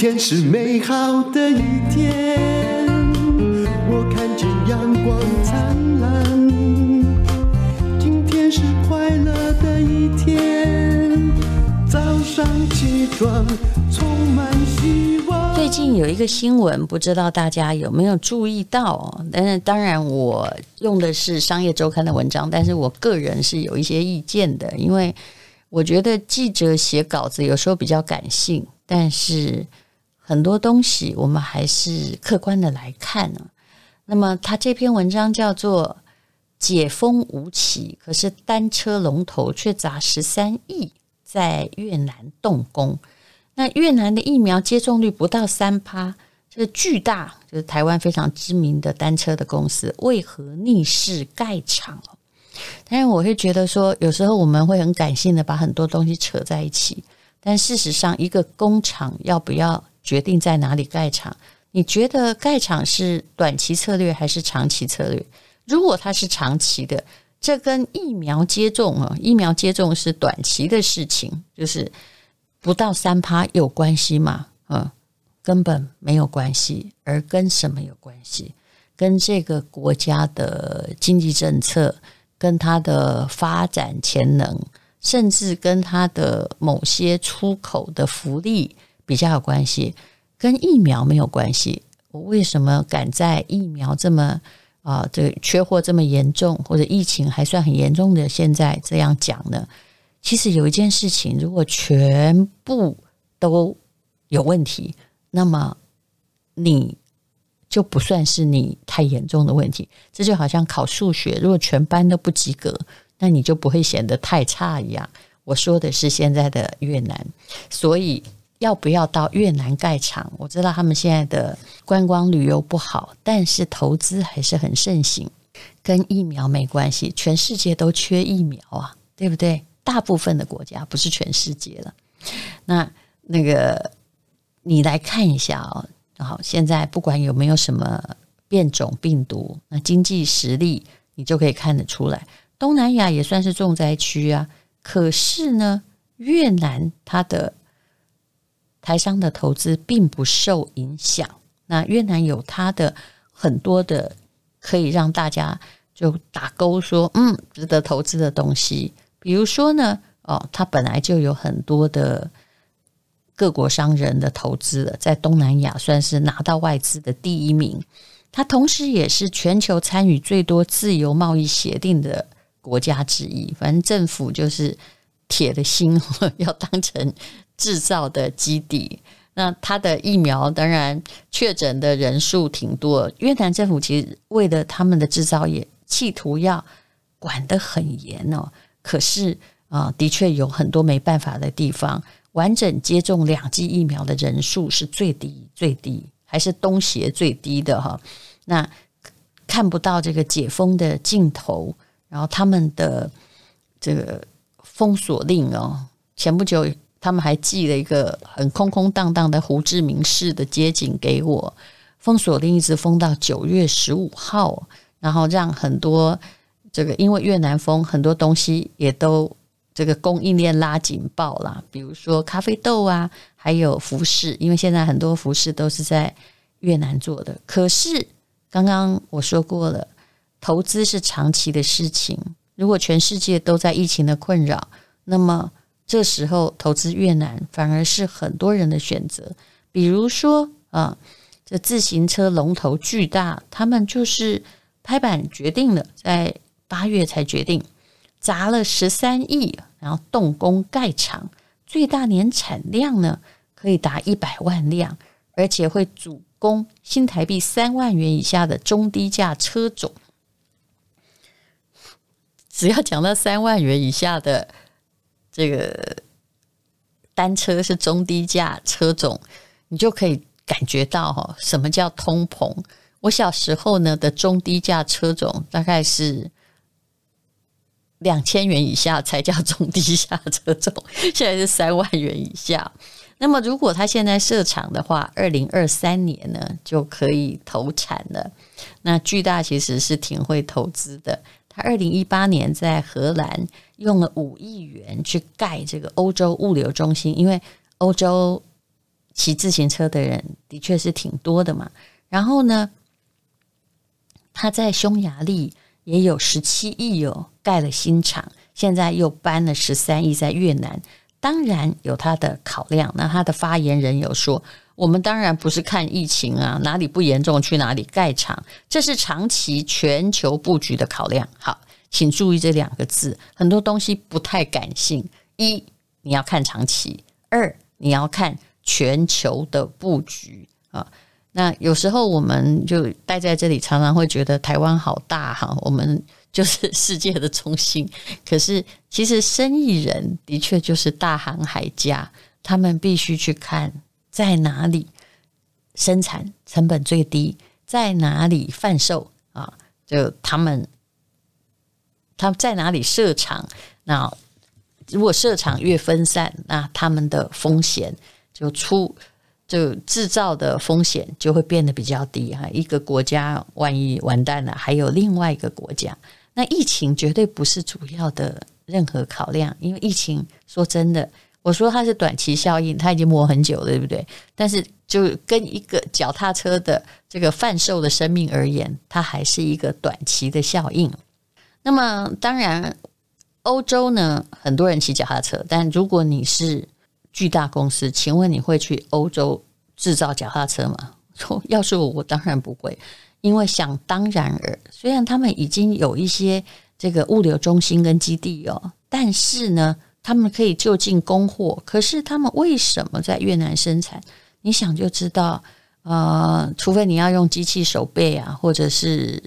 天是美好的一天，我看见阳光灿烂。今天是快乐的一天，早上起床充满希望。最近有一个新闻，不知道大家有没有注意到？但是当然，我用的是商业周刊的文章，但是我个人是有一些意见的，因为我觉得记者写稿子有时候比较感性，但是。很多东西我们还是客观的来看呢。那么他这篇文章叫做“解封无期，可是单车龙头却砸十三亿在越南动工”。那越南的疫苗接种率不到三趴，这个巨大就是台湾非常知名的单车的公司，为何逆势盖厂？但是我会觉得说，有时候我们会很感性的把很多东西扯在一起，但事实上，一个工厂要不要？决定在哪里盖厂？你觉得盖厂是短期策略还是长期策略？如果它是长期的，这跟疫苗接种啊，疫苗接种是短期的事情，就是不到三趴有关系吗？嗯，根本没有关系。而跟什么有关系？跟这个国家的经济政策，跟它的发展潜能，甚至跟它的某些出口的福利。比较有关系，跟疫苗没有关系。我为什么敢在疫苗这么啊，这个缺货这么严重，或者疫情还算很严重的现在这样讲呢？其实有一件事情，如果全部都有问题，那么你就不算是你太严重的问题。这就好像考数学，如果全班都不及格，那你就不会显得太差一样。我说的是现在的越南，所以。要不要到越南盖厂？我知道他们现在的观光旅游不好，但是投资还是很盛行。跟疫苗没关系，全世界都缺疫苗啊，对不对？大部分的国家不是全世界了。那那个你来看一下哦，好，现在不管有没有什么变种病毒，那经济实力你就可以看得出来。东南亚也算是重灾区啊，可是呢，越南它的。台商的投资并不受影响。那越南有它的很多的可以让大家就打勾说，嗯，值得投资的东西。比如说呢，哦，它本来就有很多的各国商人的投资了，在东南亚算是拿到外资的第一名。它同时也是全球参与最多自由贸易协定的国家之一。反正政府就是铁的心，要当成。制造的基地，那它的疫苗当然确诊的人数挺多。越南政府其实为了他们的制造业，企图要管得很严哦。可是啊，的确有很多没办法的地方。完整接种两剂疫苗的人数是最低最低，还是东协最低的哈。那看不到这个解封的尽头，然后他们的这个封锁令哦，前不久。他们还寄了一个很空空荡荡的胡志明市的街景给我，封锁令一直封到九月十五号，然后让很多这个因为越南封，很多东西也都这个供应链拉警报啦，比如说咖啡豆啊，还有服饰，因为现在很多服饰都是在越南做的。可是刚刚我说过了，投资是长期的事情，如果全世界都在疫情的困扰，那么。这时候投资越南反而是很多人的选择，比如说啊，这自行车龙头巨大，他们就是拍板决定了，在八月才决定砸了十三亿，然后动工盖厂，最大年产量呢可以达一百万辆，而且会主攻新台币三万元以下的中低价车种。只要讲到三万元以下的。这个单车是中低价车种，你就可以感觉到哈，什么叫通膨？我小时候呢的中低价车种大概是两千元以下才叫中低价车种，现在是三万元以下。那么如果他现在设厂的话，二零二三年呢就可以投产了。那巨大其实是挺会投资的。他二零一八年在荷兰用了五亿元去盖这个欧洲物流中心，因为欧洲骑自行车的人的确是挺多的嘛。然后呢，他在匈牙利也有十七亿哦，盖了新厂，现在又搬了十三亿在越南，当然有他的考量。那他的发言人有说，我们当然不是看疫情啊，哪里不严重去哪里盖厂，这是长期全球布局的考量。好，请注意这两个字，很多东西不太感性。一，你要看长期；二，你要看全球的布局啊。那有时候我们就待在这里，常常会觉得台湾好大哈，我们就是 世界的中心。可是，其实生意人的确就是大航海家，他们必须去看。在哪里生产成本最低？在哪里贩售啊？就他们，他们在哪里设厂？那如果设厂越分散，那他们的风险就出就制造的风险就会变得比较低哈。一个国家万一完蛋了，还有另外一个国家，那疫情绝对不是主要的任何考量，因为疫情说真的。我说它是短期效应，它已经磨很久了，对不对？但是就跟一个脚踏车的这个贩售的生命而言，它还是一个短期的效应。那么当然，欧洲呢，很多人骑脚踏车，但如果你是巨大公司，请问你会去欧洲制造脚踏车吗？要是我，我当然不会，因为想当然尔，虽然他们已经有一些这个物流中心跟基地哦，但是呢。他们可以就近供货，可是他们为什么在越南生产？你想就知道，呃，除非你要用机器手背啊，或者是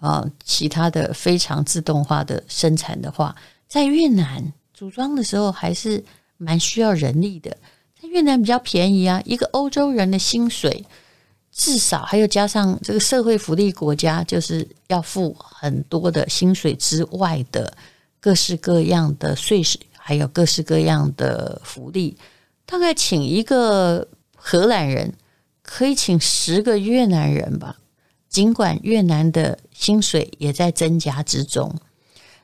呃其他的非常自动化的生产的话，在越南组装的时候还是蛮需要人力的。在越南比较便宜啊，一个欧洲人的薪水至少还有加上这个社会福利国家，就是要付很多的薪水之外的各式各样的税收。还有各式各样的福利，大概请一个荷兰人可以请十个越南人吧。尽管越南的薪水也在增加之中，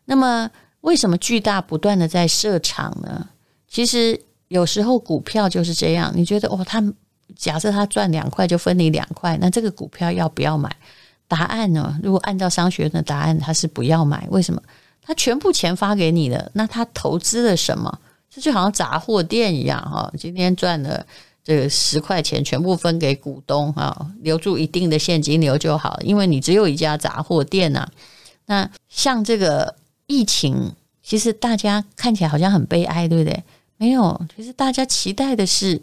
那么为什么巨大不断的在设厂呢？其实有时候股票就是这样，你觉得哦，他们假设他赚两块就分你两块，那这个股票要不要买？答案呢？如果按照商学院的答案，他是不要买。为什么？他全部钱发给你了，那他投资了什么？这就好像杂货店一样哈。今天赚了这个十块钱，全部分给股东啊，留住一定的现金流就好。因为你只有一家杂货店呐。那像这个疫情，其实大家看起来好像很悲哀，对不对？没有，其实大家期待的是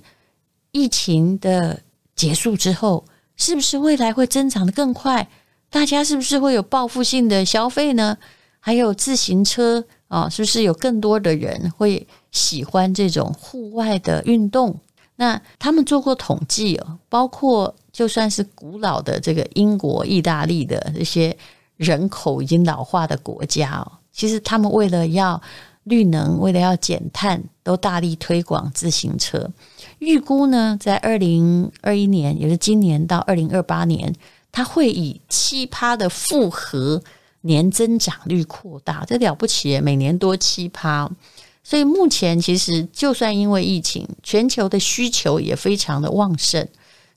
疫情的结束之后，是不是未来会增长得更快？大家是不是会有报复性的消费呢？还有自行车啊，是不是有更多的人会喜欢这种户外的运动？那他们做过统计哦，包括就算是古老的这个英国、意大利的这些人口已经老化的国家哦，其实他们为了要绿能，为了要减碳，都大力推广自行车。预估呢，在二零二一年，也就是今年到二零二八年，它会以七趴的复合。年增长率扩大，这了不起，每年多七趴。所以目前其实就算因为疫情，全球的需求也非常的旺盛，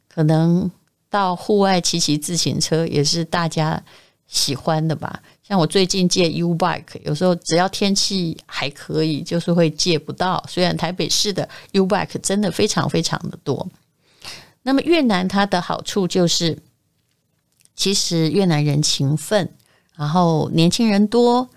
可能到户外骑骑自行车也是大家喜欢的吧。像我最近借 U Bike，有时候只要天气还可以，就是会借不到。虽然台北市的 U Bike 真的非常非常的多。那么越南它的好处就是，其实越南人勤奋。然后年轻人多，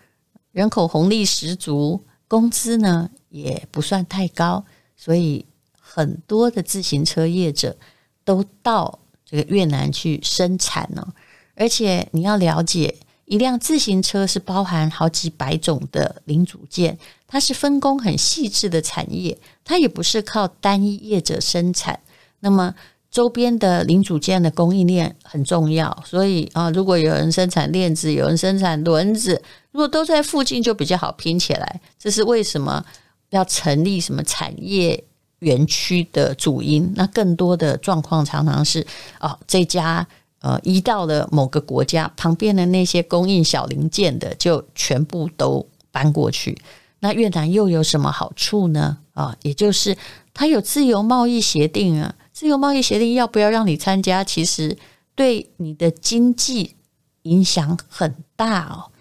人口红利十足，工资呢也不算太高，所以很多的自行车业者都到这个越南去生产呢。而且你要了解，一辆自行车是包含好几百种的零组件，它是分工很细致的产业，它也不是靠单一业者生产。那么周边的零组件的供应链很重要，所以啊，如果有人生产链子，有人生产轮子，如果都在附近，就比较好拼起来。这是为什么要成立什么产业园区的主因。那更多的状况常常是哦，这家呃移到了某个国家，旁边的那些供应小零件的就全部都搬过去。那越南又有什么好处呢？啊，也就是它有自由贸易协定啊，自由贸易协定要不要让你参加，其实对你的经济影响很大哦。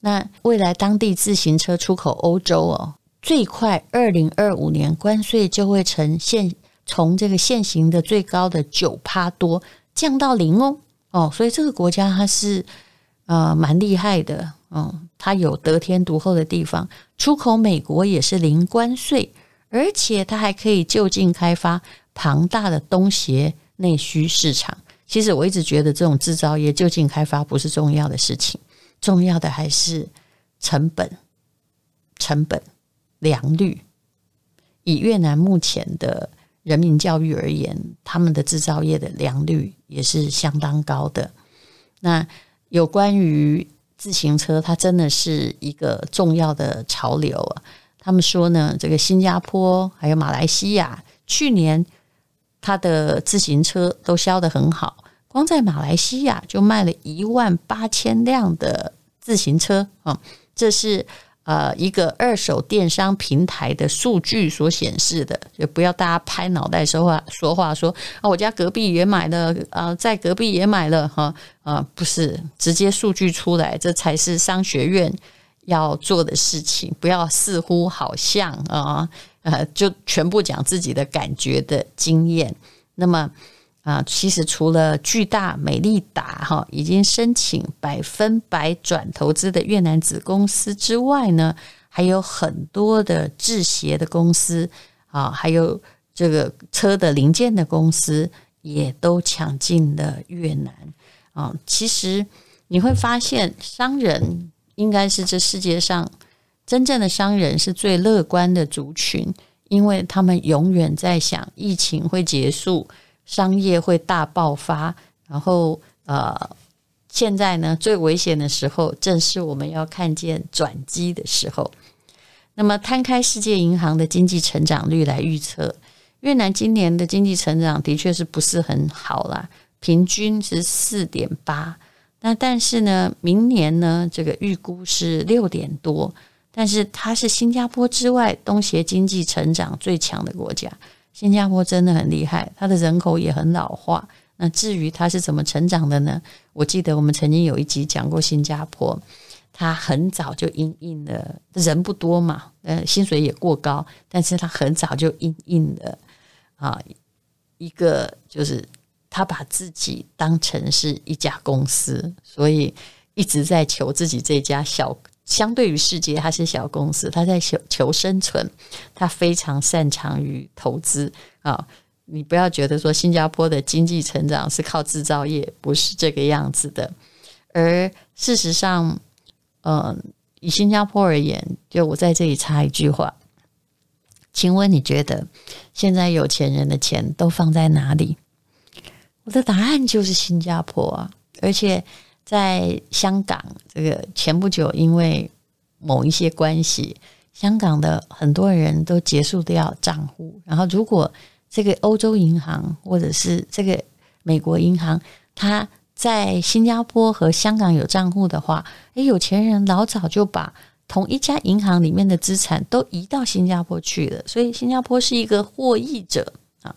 那未来当地自行车出口欧洲哦，最快二零二五年关税就会呈现从这个现行的最高的九趴多降到零哦哦，所以这个国家它是呃蛮厉害的，嗯，它有得天独厚的地方，出口美国也是零关税，而且它还可以就近开发庞大的东协内需市场。其实我一直觉得这种制造业就近开发不是重要的事情。重要的还是成本、成本、良率。以越南目前的人民教育而言，他们的制造业的良率也是相当高的。那有关于自行车，它真的是一个重要的潮流啊。他们说呢，这个新加坡还有马来西亚，去年它的自行车都销得很好。光在马来西亚就卖了一万八千辆的自行车啊，这是呃一个二手电商平台的数据所显示的，就不要大家拍脑袋说话说话说啊，我家隔壁也买了啊，在隔壁也买了哈啊，不是直接数据出来，这才是商学院要做的事情，不要似乎好像啊呃就全部讲自己的感觉的经验，那么。啊，其实除了巨大美利达哈已经申请百分百转投资的越南子公司之外呢，还有很多的制鞋的公司啊，还有这个车的零件的公司也都抢进了越南啊。其实你会发现，商人应该是这世界上真正的商人是最乐观的族群，因为他们永远在想疫情会结束。商业会大爆发，然后呃，现在呢，最危险的时候，正是我们要看见转机的时候。那么，摊开世界银行的经济成长率来预测，越南今年的经济成长的确是不是很好啦，平均是四点八。那但是呢，明年呢，这个预估是六点多，但是它是新加坡之外东协经济成长最强的国家。新加坡真的很厉害，它的人口也很老化。那至于它是怎么成长的呢？我记得我们曾经有一集讲过新加坡，它很早就因应了，人不多嘛，呃，薪水也过高，但是它很早就因应了啊，一个就是他把自己当成是一家公司，所以一直在求自己这家小。相对于世界，它是小公司，它在求求生存，它非常擅长于投资啊！你不要觉得说新加坡的经济成长是靠制造业，不是这个样子的。而事实上，嗯，以新加坡而言，就我在这里插一句话，请问你觉得现在有钱人的钱都放在哪里？我的答案就是新加坡啊，而且。在香港，这个前不久因为某一些关系，香港的很多人都结束掉账户。然后，如果这个欧洲银行或者是这个美国银行，它在新加坡和香港有账户的话，诶，有钱人老早就把同一家银行里面的资产都移到新加坡去了。所以，新加坡是一个获益者啊。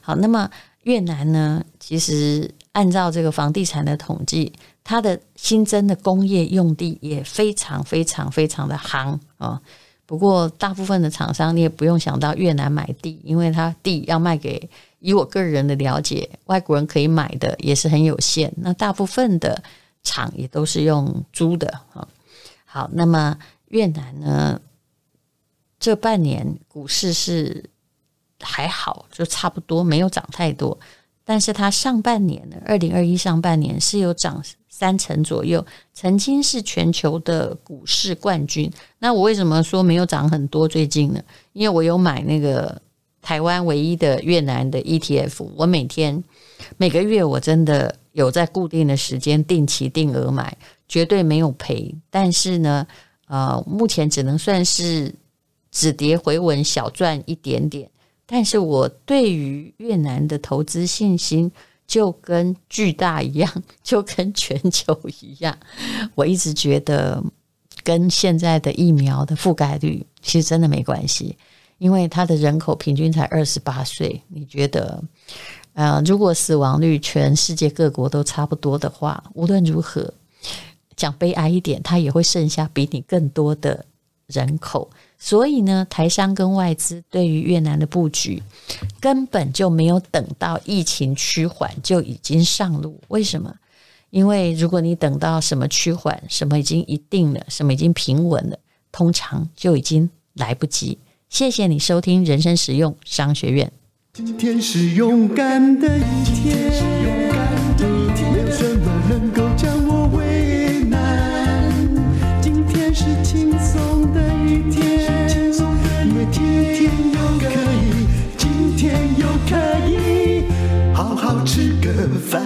好，那么越南呢？其实按照这个房地产的统计。它的新增的工业用地也非常非常非常的夯啊！不过大部分的厂商你也不用想到越南买地，因为它地要卖给，以我个人的了解，外国人可以买的也是很有限。那大部分的厂也都是用租的啊。好，那么越南呢，这半年股市是还好，就差不多没有涨太多，但是它上半年呢，二零二一上半年是有涨。三成左右，曾经是全球的股市冠军。那我为什么说没有涨很多？最近呢？因为我有买那个台湾唯一的越南的 ETF，我每天每个月我真的有在固定的时间定期定额买，绝对没有赔。但是呢，呃，目前只能算是止跌回稳，小赚一点点。但是我对于越南的投资信心。就跟巨大一样，就跟全球一样。我一直觉得跟现在的疫苗的覆盖率其实真的没关系，因为它的人口平均才二十八岁。你觉得，呃，如果死亡率全世界各国都差不多的话，无论如何，讲悲哀一点，它也会剩下比你更多的人口。所以呢，台商跟外资对于越南的布局，根本就没有等到疫情趋缓就已经上路。为什么？因为如果你等到什么趋缓，什么已经一定了，什么已经平稳了，通常就已经来不及。谢谢你收听人生实用商学院。今天是勇敢的一天，勇敢的一天没有什么能够将的帆